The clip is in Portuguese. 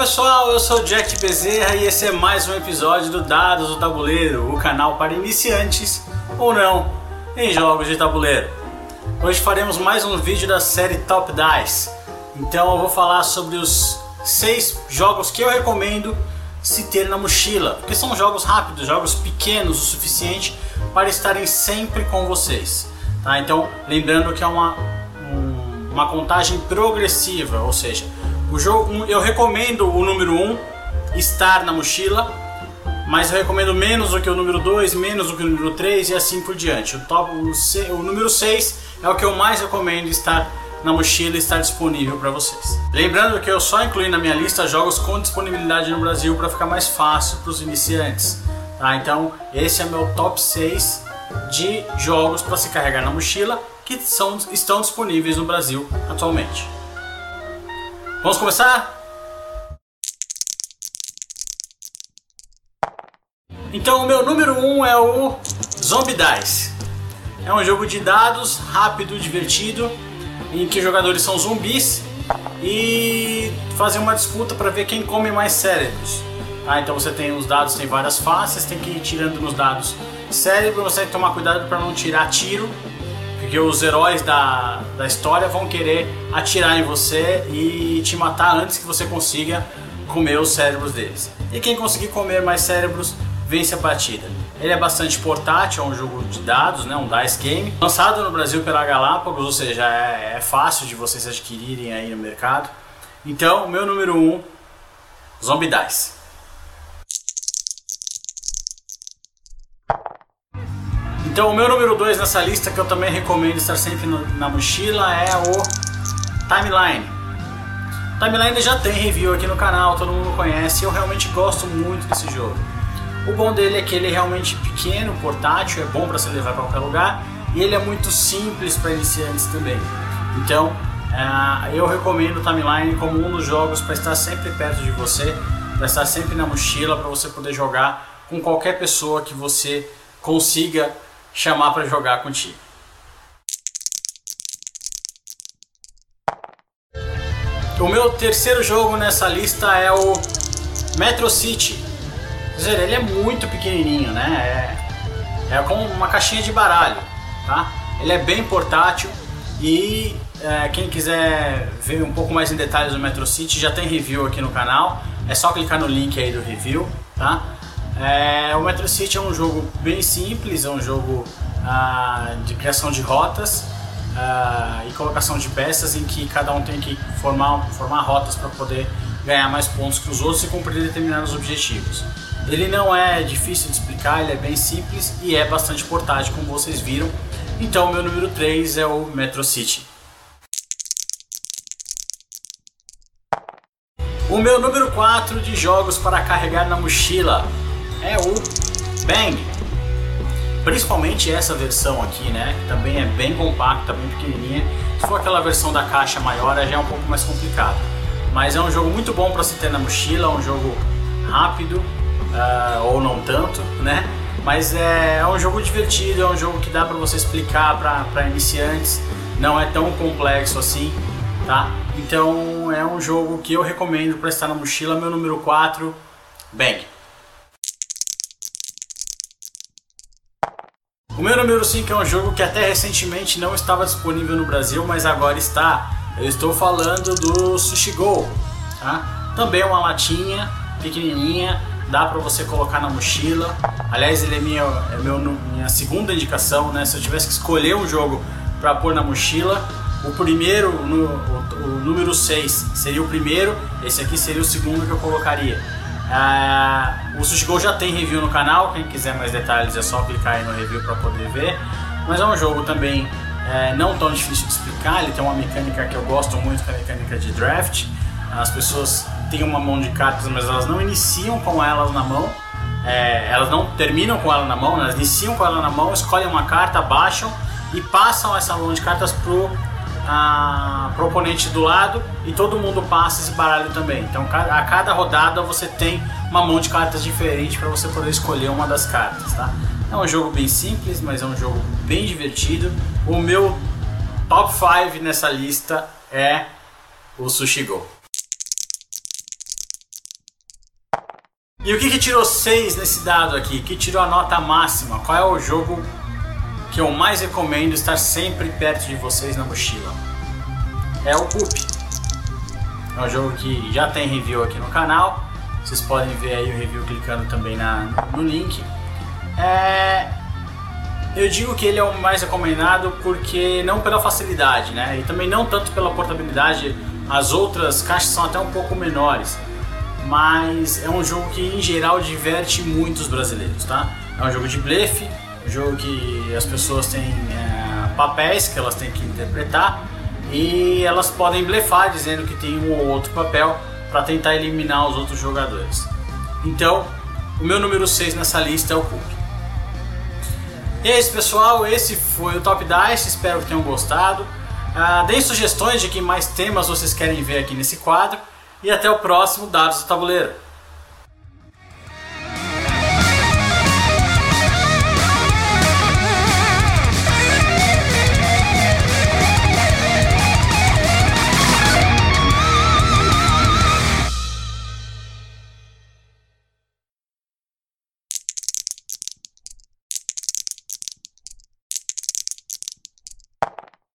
pessoal, eu sou Jack Bezerra e esse é mais um episódio do Dados do Tabuleiro, o canal para iniciantes ou não em jogos de tabuleiro. Hoje faremos mais um vídeo da série Top Dice, então eu vou falar sobre os seis jogos que eu recomendo se ter na mochila, porque são jogos rápidos, jogos pequenos o suficiente para estarem sempre com vocês. Tá? Então, lembrando que é uma, um, uma contagem progressiva, ou seja, o jogo, eu recomendo o número 1 um estar na mochila, mas eu recomendo menos do que o número 2, menos do que o número 3 e assim por diante. O, top, o, o número 6 é o que eu mais recomendo estar na mochila e estar disponível para vocês. Lembrando que eu só incluí na minha lista jogos com disponibilidade no Brasil para ficar mais fácil para os iniciantes. Tá? Então, esse é meu top 6 de jogos para se carregar na mochila que são, estão disponíveis no Brasil atualmente. Vamos começar? Então o meu número 1 um é o Zombie Dice. É um jogo de dados rápido, divertido, em que jogadores são zumbis e fazem uma disputa para ver quem come mais cérebros. Ah, então você tem os dados, tem várias faces, tem que ir tirando nos dados cérebro, você tem que tomar cuidado para não tirar tiro porque os heróis da, da história vão querer atirar em você e te matar antes que você consiga comer os cérebros deles. E quem conseguir comer mais cérebros vence a partida. Ele é bastante portátil, é um jogo de dados, né, um dice game. Lançado no Brasil pela Galápagos, ou seja, é, é fácil de vocês adquirirem aí no mercado. Então, meu número 1, um, Zombie Dice. Então o meu número 2 nessa lista que eu também recomendo estar sempre no, na mochila é o Timeline. Timeline já tem review aqui no canal, todo mundo conhece, eu realmente gosto muito desse jogo. O bom dele é que ele é realmente pequeno, portátil, é bom para você levar para qualquer lugar e ele é muito simples para iniciantes também. Então uh, eu recomendo o Timeline como um dos jogos para estar sempre perto de você, para estar sempre na mochila, para você poder jogar com qualquer pessoa que você consiga chamar para jogar contigo. O meu terceiro jogo nessa lista é o Metro City. Quer dizer, ele é muito pequenininho, né? É, é como uma caixinha de baralho, tá? Ele é bem portátil e é, quem quiser ver um pouco mais em detalhes do Metro City já tem review aqui no canal. É só clicar no link aí do review, tá? É, o Metro City é um jogo bem simples, é um jogo ah, de criação de rotas ah, e colocação de peças em que cada um tem que formar, formar rotas para poder ganhar mais pontos que os outros e cumprir determinados objetivos. Ele não é difícil de explicar, ele é bem simples e é bastante portátil, como vocês viram. Então, meu número 3 é o Metro City. O meu número 4 de jogos para carregar na mochila é o Bang. Principalmente essa versão aqui, né? Que também é bem compacta, bem pequenininha. Se for aquela versão da caixa maior, já é um pouco mais complicado. Mas é um jogo muito bom para se ter na mochila, é um jogo rápido, uh, ou não tanto, né? Mas é, é, um jogo divertido, é um jogo que dá para você explicar para iniciantes, não é tão complexo assim, tá? Então é um jogo que eu recomendo para estar na mochila, meu número 4, Bang. O meu número 5 é um jogo que até recentemente não estava disponível no Brasil, mas agora está. Eu estou falando do Sushi Go. Tá? Também é uma latinha pequenininha, dá para você colocar na mochila. Aliás, ele é minha, é meu, minha segunda indicação, né? Se eu tivesse que escolher um jogo para pôr na mochila, o primeiro, no, o, o número 6 seria o primeiro, esse aqui seria o segundo que eu colocaria. Ah, o Sushi já tem review no canal, quem quiser mais detalhes é só clicar aí no review para poder ver. Mas é um jogo também é, não tão difícil de explicar, ele tem uma mecânica que eu gosto muito, que é a mecânica de draft. As pessoas têm uma mão de cartas, mas elas não iniciam com elas na mão. É, elas não terminam com ela na mão, elas iniciam com ela na mão, escolhem uma carta, baixam e passam essa mão de cartas pro a, pro oponente do lado e todo mundo passa esse baralho também. Então a cada rodada você tem uma mão de cartas diferente para você poder escolher uma das cartas, tá? É um jogo bem simples, mas é um jogo bem divertido. O meu top 5 nessa lista é o Sushi Go. E o que, que tirou 6 nesse dado aqui? Que tirou a nota máxima? Qual é o jogo que eu mais recomendo estar sempre perto de vocês na mochila? É o Coop. É um jogo que já tem review aqui no canal. Vocês podem ver aí o review clicando também na, no link. É, eu digo que ele é o mais recomendado porque não pela facilidade, né? E também não tanto pela portabilidade. As outras caixas são até um pouco menores mas é um jogo que em geral diverte muitos brasileiros, tá? É um jogo de blefe, um jogo que as pessoas têm é, papéis que elas têm que interpretar e elas podem blefar dizendo que tem um ou outro papel para tentar eliminar os outros jogadores. Então, o meu número 6 nessa lista é o Cook. E é isso pessoal, esse foi o Top Dice, espero que tenham gostado. Uh, deem sugestões de que mais temas vocês querem ver aqui nesse quadro e até o próximo Dados do Tabuleiro.